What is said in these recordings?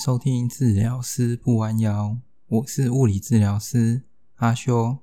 收听治疗师不弯腰，我是物理治疗师阿修。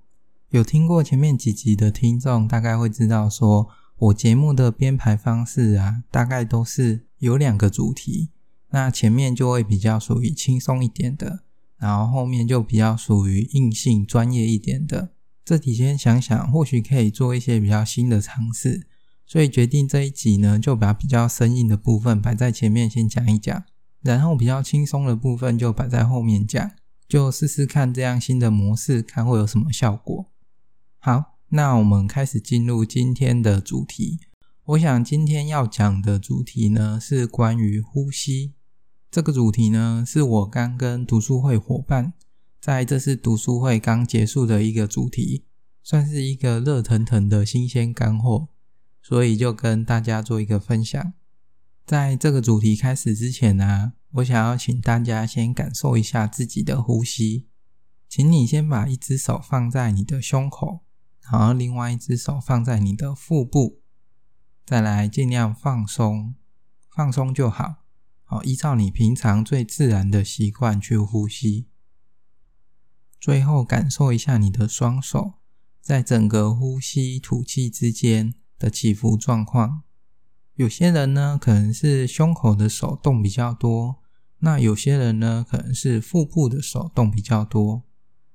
有听过前面几集的听众，大概会知道说，我节目的编排方式啊，大概都是有两个主题，那前面就会比较属于轻松一点的，然后后面就比较属于硬性专业一点的。这几天想想，或许可以做一些比较新的尝试。所以决定这一集呢，就把比较生硬的部分摆在前面先讲一讲，然后比较轻松的部分就摆在后面讲，就试试看这样新的模式，看会有什么效果。好，那我们开始进入今天的主题。我想今天要讲的主题呢，是关于呼吸。这个主题呢，是我刚跟读书会伙伴在这次读书会刚结束的一个主题，算是一个热腾腾的新鲜干货。所以就跟大家做一个分享。在这个主题开始之前呢，我想要请大家先感受一下自己的呼吸。请你先把一只手放在你的胸口，然后另外一只手放在你的腹部，再来尽量放松，放松就好。好，依照你平常最自然的习惯去呼吸。最后感受一下你的双手在整个呼吸吐气之间的起伏状况，有些人呢可能是胸口的手动比较多，那有些人呢可能是腹部的手动比较多，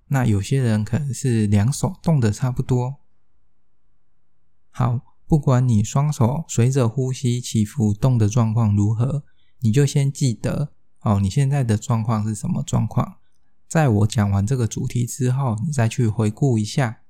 那有些人可能是两手动的差不多。好，不管你双手随着呼吸起伏动的状况如何，你就先记得哦，你现在的状况是什么状况？在我讲完这个主题之后，你再去回顾一下。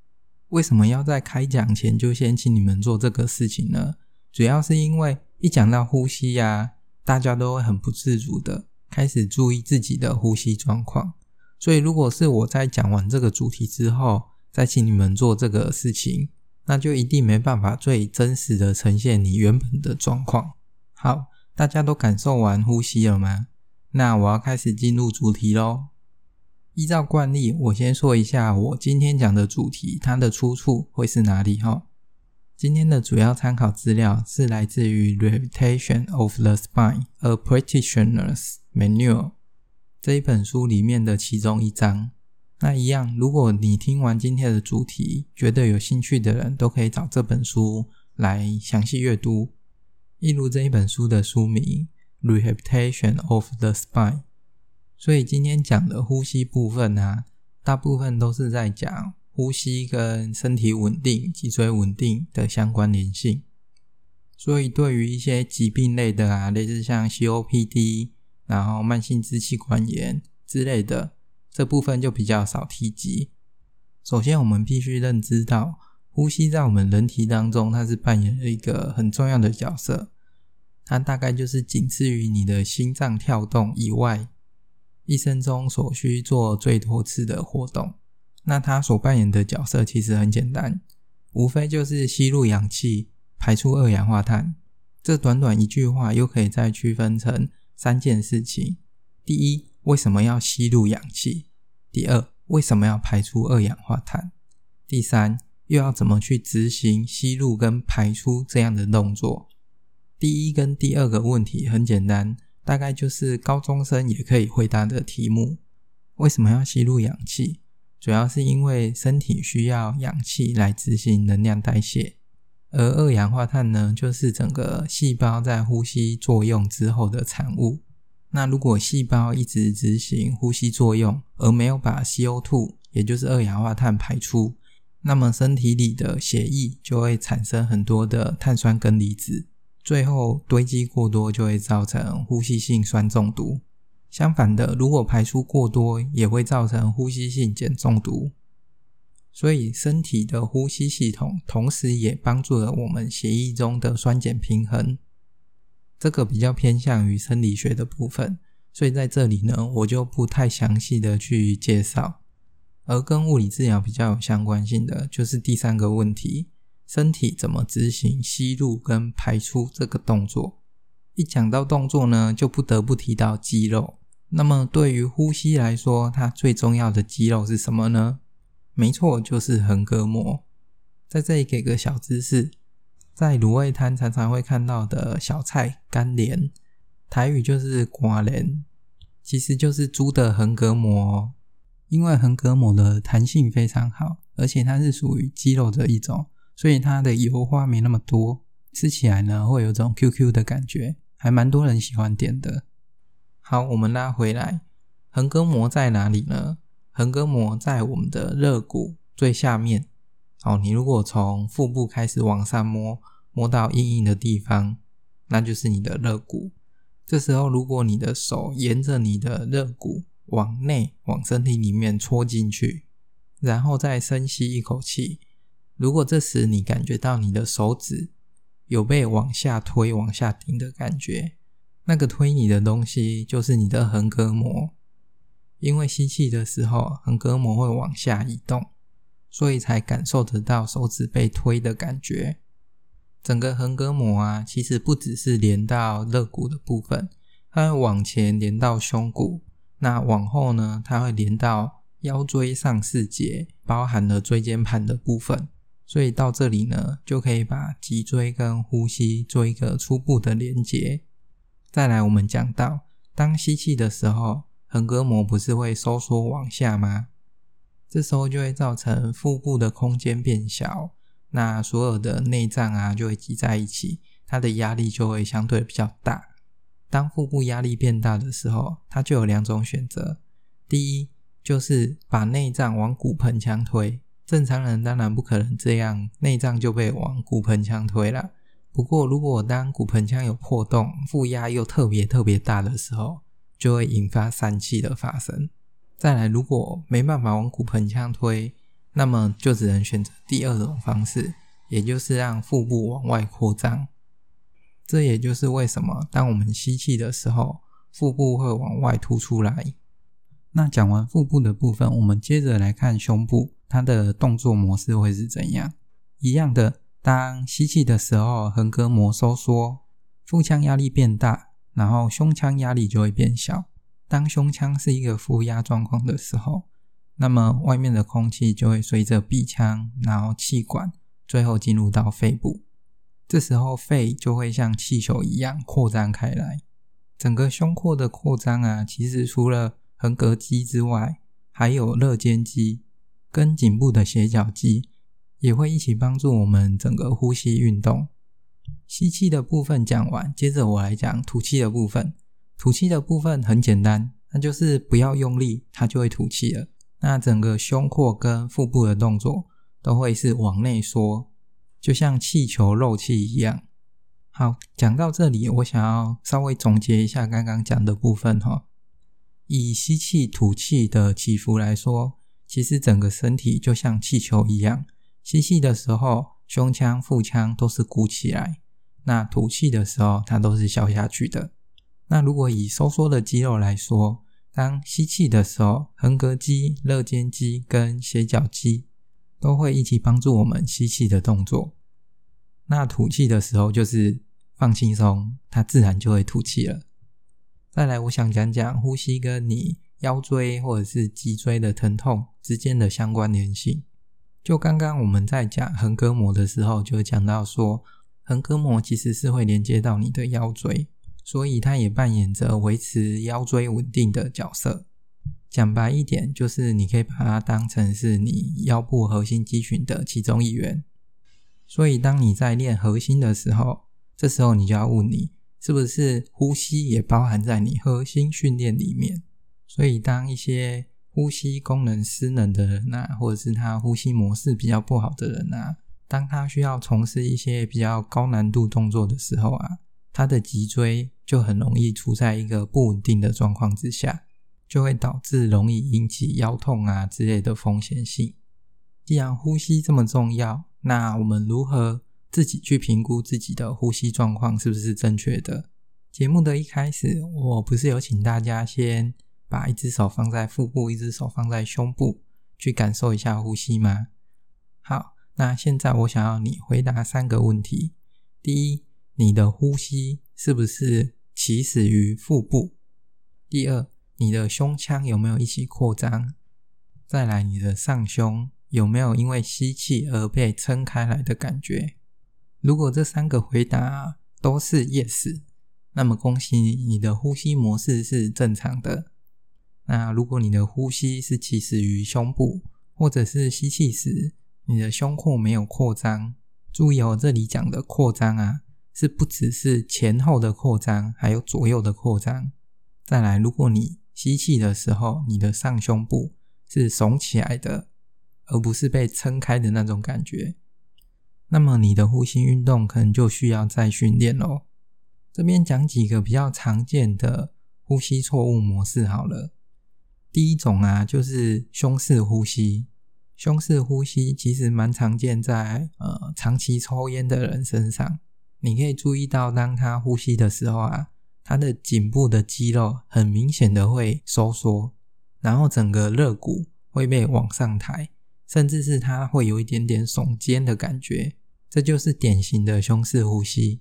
为什么要在开讲前就先请你们做这个事情呢？主要是因为一讲到呼吸呀，大家都会很不自主的开始注意自己的呼吸状况。所以，如果是我在讲完这个主题之后，再请你们做这个事情，那就一定没办法最真实的呈现你原本的状况。好，大家都感受完呼吸了吗？那我要开始进入主题喽。依照惯例，我先说一下我今天讲的主题，它的出处会是哪里哈？今天的主要参考资料是来自于《Rehabilitation of the Spine: A Practitioner's Manual》这一本书里面的其中一章。那一样，如果你听完今天的主题，觉得有兴趣的人都可以找这本书来详细阅读。例如这一本书的书名《Rehabilitation of the Spine》。所以今天讲的呼吸部分啊，大部分都是在讲呼吸跟身体稳定、脊椎稳定的相关联性。所以对于一些疾病类的啊，类似像 COPD，然后慢性支气管炎之类的，这部分就比较少提及。首先，我们必须认知到，呼吸在我们人体当中，它是扮演了一个很重要的角色。它大概就是仅次于你的心脏跳动以外。一生中所需做最多次的活动，那他所扮演的角色其实很简单，无非就是吸入氧气，排出二氧化碳。这短短一句话，又可以再区分成三件事情：第一，为什么要吸入氧气？第二，为什么要排出二氧化碳？第三，又要怎么去执行吸入跟排出这样的动作？第一跟第二个问题很简单。大概就是高中生也可以回答的题目。为什么要吸入氧气？主要是因为身体需要氧气来执行能量代谢，而二氧化碳呢，就是整个细胞在呼吸作用之后的产物。那如果细胞一直执行呼吸作用，而没有把 CO2，也就是二氧化碳排出，那么身体里的血液就会产生很多的碳酸根离子。最后堆积过多就会造成呼吸性酸中毒。相反的，如果排出过多，也会造成呼吸性碱中毒。所以，身体的呼吸系统同时也帮助了我们血液中的酸碱平衡。这个比较偏向于生理学的部分，所以在这里呢，我就不太详细的去介绍。而跟物理治疗比较有相关性的，就是第三个问题。身体怎么执行吸入跟排出这个动作？一讲到动作呢，就不得不提到肌肉。那么对于呼吸来说，它最重要的肌肉是什么呢？没错，就是横膈膜。在这里给个小知识，在卤味摊常常会看到的小菜干莲，台语就是瓜莲。其实就是猪的横膈膜。因为横膈膜的弹性非常好，而且它是属于肌肉的一种，所以它的油花没那么多，吃起来呢会有种 QQ 的感觉，还蛮多人喜欢点的。好，我们拉回来，横膈膜在哪里呢？横膈膜在我们的肋骨最下面。好，你如果从腹部开始往上摸，摸到硬硬的地方，那就是你的肋骨。这时候，如果你的手沿着你的肋骨往内往身体里面戳进去，然后再深吸一口气，如果这时你感觉到你的手指有被往下推、往下顶的感觉，那个推你的东西就是你的横膈膜。因为吸气的时候，横膈膜会往下移动。所以才感受得到手指被推的感觉。整个横膈膜啊，其实不只是连到肋骨的部分，它会往前连到胸骨，那往后呢，它会连到腰椎上四节，包含了椎间盘的部分。所以到这里呢，就可以把脊椎跟呼吸做一个初步的连接。再来，我们讲到，当吸气的时候，横膈膜不是会收缩往下吗？这时候就会造成腹部的空间变小，那所有的内脏啊就会挤在一起，它的压力就会相对比较大。当腹部压力变大的时候，它就有两种选择：第一，就是把内脏往骨盆腔推。正常人当然不可能这样，内脏就被往骨盆腔推了。不过，如果当骨盆腔有破洞，负压又特别特别大的时候，就会引发疝气的发生。再来，如果没办法往骨盆腔推，那么就只能选择第二种方式，也就是让腹部往外扩张。这也就是为什么当我们吸气的时候，腹部会往外凸出来。那讲完腹部的部分，我们接着来看胸部，它的动作模式会是怎样？一样的，当吸气的时候，横膈膜收缩，腹腔压力变大，然后胸腔压力就会变小。当胸腔是一个负压状况的时候，那么外面的空气就会随着鼻腔，然后气管，最后进入到肺部。这时候肺就会像气球一样扩张开来。整个胸廓的扩张啊，其实除了横膈肌之外，还有肋间肌跟颈部的斜角肌，也会一起帮助我们整个呼吸运动。吸气的部分讲完，接着我来讲吐气的部分。吐气的部分很简单，那就是不要用力，它就会吐气了。那整个胸廓跟腹部的动作都会是往内缩，就像气球漏气一样。好，讲到这里，我想要稍微总结一下刚刚讲的部分哈。以吸气、吐气的起伏来说，其实整个身体就像气球一样，吸气的时候，胸腔、腹腔都是鼓起来；那吐气的时候，它都是消下去的。那如果以收缩的肌肉来说，当吸气的时候，横膈肌、肋间肌跟斜角肌都会一起帮助我们吸气的动作。那吐气的时候就是放轻松，它自然就会吐气了。再来，我想讲讲呼吸跟你腰椎或者是脊椎的疼痛之间的相关联性。就刚刚我们在讲横膈膜的时候，就讲到说，横膈膜其实是会连接到你的腰椎。所以它也扮演着维持腰椎稳定的角色。讲白一点，就是你可以把它当成是你腰部核心肌群的其中一员。所以当你在练核心的时候，这时候你就要问你，是不是呼吸也包含在你核心训练里面？所以当一些呼吸功能失能的人啊，或者是他呼吸模式比较不好的人啊，当他需要从事一些比较高难度动作的时候啊，他的脊椎就很容易处在一个不稳定的状况之下，就会导致容易引起腰痛啊之类的风险性。既然呼吸这么重要，那我们如何自己去评估自己的呼吸状况是不是正确的？节目的一开始，我不是有请大家先把一只手放在腹部，一只手放在胸部，去感受一下呼吸吗？好，那现在我想要你回答三个问题。第一，你的呼吸是不是起始于腹部？第二，你的胸腔有没有一起扩张？再来，你的上胸有没有因为吸气而被撑开来的感觉？如果这三个回答都是 yes，那么恭喜你，你的呼吸模式是正常的。那如果你的呼吸是起始于胸部，或者是吸气时你的胸廓没有扩张，注意哦，这里讲的扩张啊，是不只是前后的扩张，还有左右的扩张。再来，如果你吸气的时候，你的上胸部是耸起来的，而不是被撑开的那种感觉，那么你的呼吸运动可能就需要再训练喽。这边讲几个比较常见的呼吸错误模式好了。第一种啊，就是胸式呼吸。胸式呼吸其实蛮常见在呃长期抽烟的人身上。你可以注意到，当他呼吸的时候啊，他的颈部的肌肉很明显的会收缩，然后整个肋骨会被往上抬，甚至是他会有一点点耸肩的感觉。这就是典型的胸式呼吸。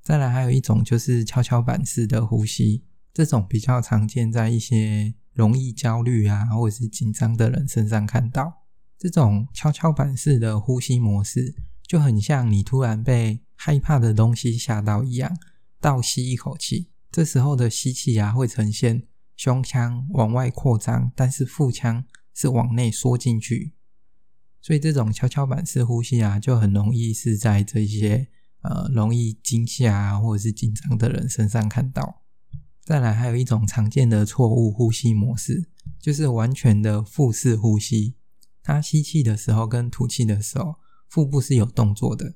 再来还有一种就是跷跷板式的呼吸，这种比较常见在一些容易焦虑啊或者是紧张的人身上看到。这种跷跷板式的呼吸模式就很像你突然被害怕的东西吓到一样，倒吸一口气，这时候的吸气啊会呈现胸腔往外扩张，但是腹腔是往内缩进去，所以这种跷跷板式呼吸啊就很容易是在这些。呃，容易惊吓啊，或者是紧张的人身上看到。再来，还有一种常见的错误呼吸模式，就是完全的腹式呼吸。他吸气的时候跟吐气的时候，腹部是有动作的，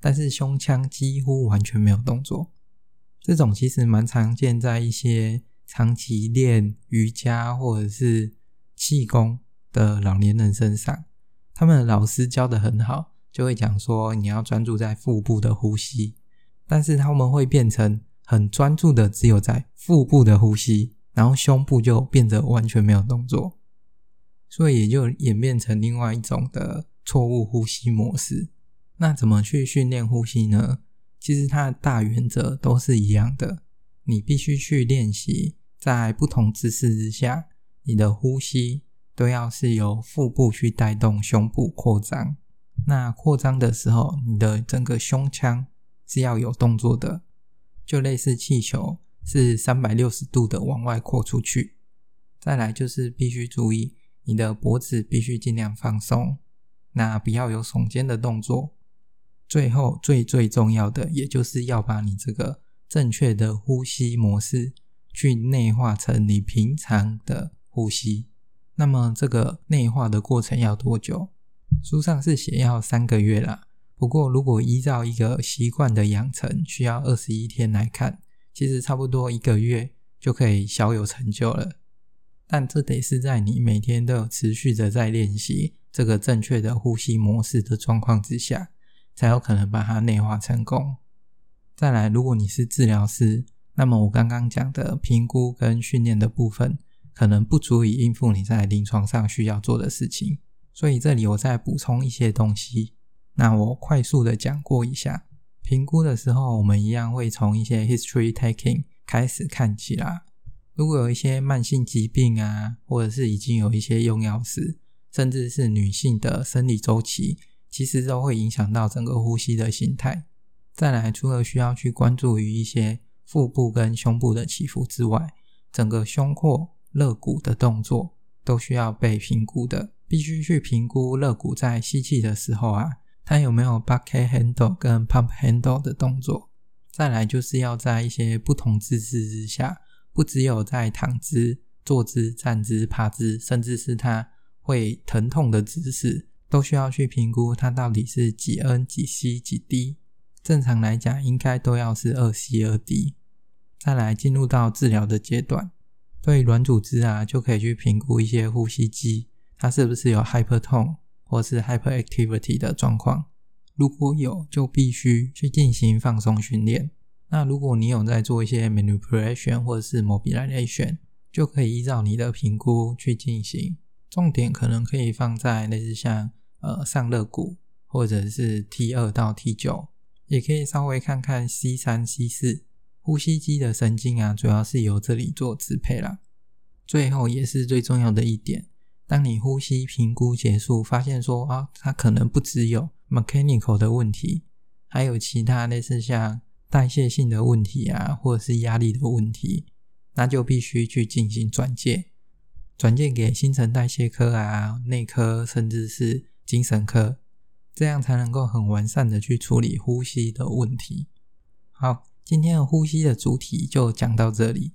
但是胸腔几乎完全没有动作。这种其实蛮常见在一些长期练瑜伽或者是气功的老年人身上，他们的老师教得很好。就会讲说你要专注在腹部的呼吸，但是他们会变成很专注的只有在腹部的呼吸，然后胸部就变得完全没有动作，所以也就演变成另外一种的错误呼吸模式。那怎么去训练呼吸呢？其实它的大原则都是一样的，你必须去练习在不同姿势之下，你的呼吸都要是由腹部去带动胸部扩张。那扩张的时候，你的整个胸腔是要有动作的，就类似气球是三百六十度的往外扩出去。再来就是必须注意，你的脖子必须尽量放松，那不要有耸肩的动作。最后最最重要的，也就是要把你这个正确的呼吸模式去内化成你平常的呼吸。那么这个内化的过程要多久？书上是写要三个月啦，不过如果依照一个习惯的养成，需要二十一天来看，其实差不多一个月就可以小有成就了。但这得是在你每天都有持续的在练习这个正确的呼吸模式的状况之下，才有可能把它内化成功。再来，如果你是治疗师，那么我刚刚讲的评估跟训练的部分，可能不足以应付你在临床上需要做的事情。所以这里我再补充一些东西。那我快速的讲过一下，评估的时候，我们一样会从一些 history taking 开始看起啦。如果有一些慢性疾病啊，或者是已经有一些用药史，甚至是女性的生理周期，其实都会影响到整个呼吸的形态。再来，除了需要去关注于一些腹部跟胸部的起伏之外，整个胸廓、肋骨的动作都需要被评估的。必须去评估肋骨在吸气的时候啊，它有没有 bucket handle 跟 pump handle 的动作。再来就是要在一些不同姿势之下，不只有在躺姿、坐姿、站姿、趴姿，甚至是它会疼痛的姿势，都需要去评估它到底是几 N 几 C 几 D。正常来讲，应该都要是二 C 二 D。再来进入到治疗的阶段，对软组织啊，就可以去评估一些呼吸机。它是不是有 hyper 痛或是 hyperactivity 的状况？如果有，就必须去进行放松训练。那如果你有在做一些 manipulation 或者是 mobilization，就可以依照你的评估去进行。重点可能可以放在类似像呃上肋骨或者是 T 二到 T 九，也可以稍微看看 C 三 C 四呼吸机的神经啊，主要是由这里做支配啦。最后也是最重要的一点。当你呼吸评估结束，发现说啊，它可能不只有 mechanical 的问题，还有其他类似像代谢性的问题啊，或者是压力的问题，那就必须去进行转介，转介给新陈代谢科啊、内科，甚至是精神科，这样才能够很完善的去处理呼吸的问题。好，今天的呼吸的主题就讲到这里，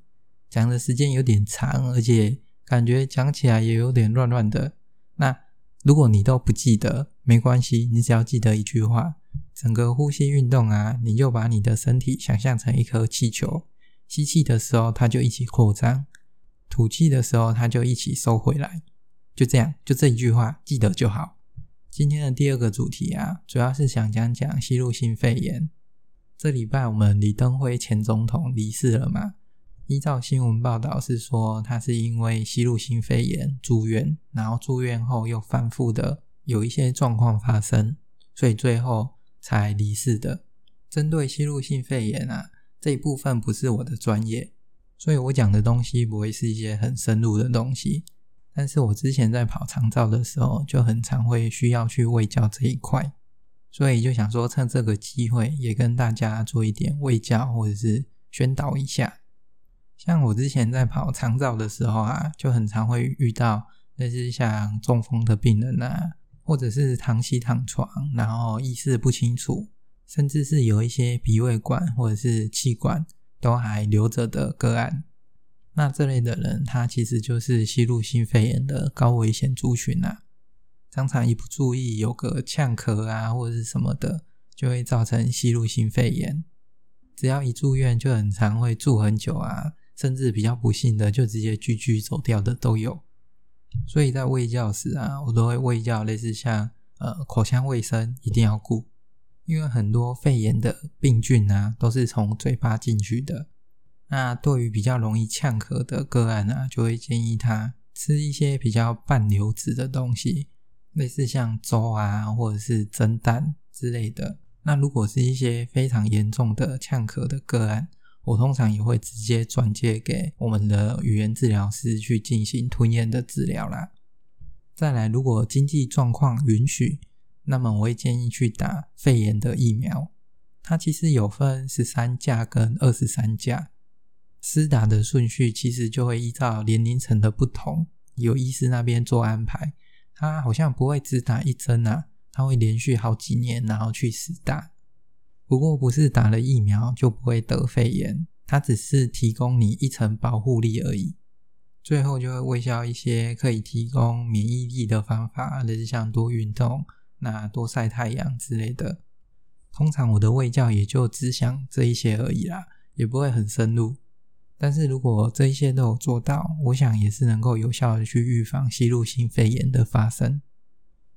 讲的时间有点长，而且感觉讲起来也有点乱乱的。那如果你都不记得，没关系，你只要记得一句话：整个呼吸运动啊，你就把你的身体想象成一颗气球，吸气的时候它就一起扩张，吐气的时候它就一起收回来，就这样，就这一句话记得就好。今天的第二个主题啊，主要是想讲讲吸入性肺炎。这礼拜我们李登辉前总统离世了嘛？依照新闻报道是说，他是因为吸入性肺炎住院，然后住院后又反复的有一些状况发生，所以最后才离世的。针对吸入性肺炎啊，这一部分不是我的专业，所以我讲的东西不会是一些很深入的东西。但是我之前在跑长照的时候，就很常会需要去卫教这一块，所以就想说趁这个机会也跟大家做一点卫教或者是宣导一下。像我之前在跑长照的时候啊，就很常会遇到那些像中风的病人啊，或者是躺息躺床，然后意识不清楚，甚至是有一些鼻胃管或者是气管都还留着的个案。那这类的人，他其实就是吸入性肺炎的高危险族群啊。常常一不注意，有个呛咳啊，或者是什么的，就会造成吸入性肺炎。只要一住院，就很常会住很久啊，甚至比较不幸的，就直接居居走掉的都有。所以在喂教时啊，我都会喂教类似像呃口腔卫生一定要顾，因为很多肺炎的病菌啊，都是从嘴巴进去的。那对于比较容易呛咳的个案、啊，就会建议他吃一些比较半流质的东西，类似像粥啊，或者是蒸蛋之类的。那如果是一些非常严重的呛咳的个案，我通常也会直接转介给我们的语言治疗师去进行吞咽的治疗啦。再来，如果经济状况允许，那么我会建议去打肺炎的疫苗。它其实有分十三价跟二十三价。施打的顺序其实就会依照年龄层的不同，由医师那边做安排。他好像不会只打一针啊，他会连续好几年然后去施打。不过不是打了疫苗就不会得肺炎，它只是提供你一层保护力而已。最后就会卫教一些可以提供免疫力的方法，类似像多运动、那多晒太阳之类的。通常我的卫教也就只想这一些而已啦，也不会很深入。但是如果这一些都有做到，我想也是能够有效的去预防吸入性肺炎的发生。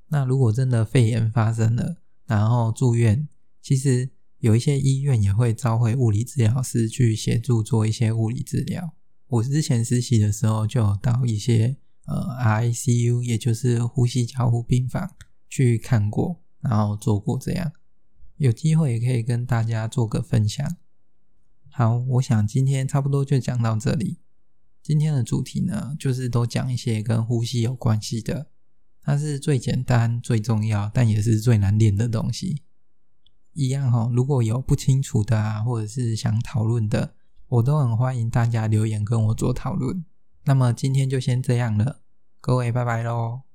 那如果真的肺炎发生了，然后住院，其实有一些医院也会召回物理治疗师去协助做一些物理治疗。我之前实习的时候就到一些呃 ICU，也就是呼吸交互病房去看过，然后做过这样。有机会也可以跟大家做个分享。好，我想今天差不多就讲到这里。今天的主题呢，就是都讲一些跟呼吸有关系的，它是最简单、最重要，但也是最难练的东西。一样哈，如果有不清楚的啊，或者是想讨论的，我都很欢迎大家留言跟我做讨论。那么今天就先这样了，各位拜拜喽。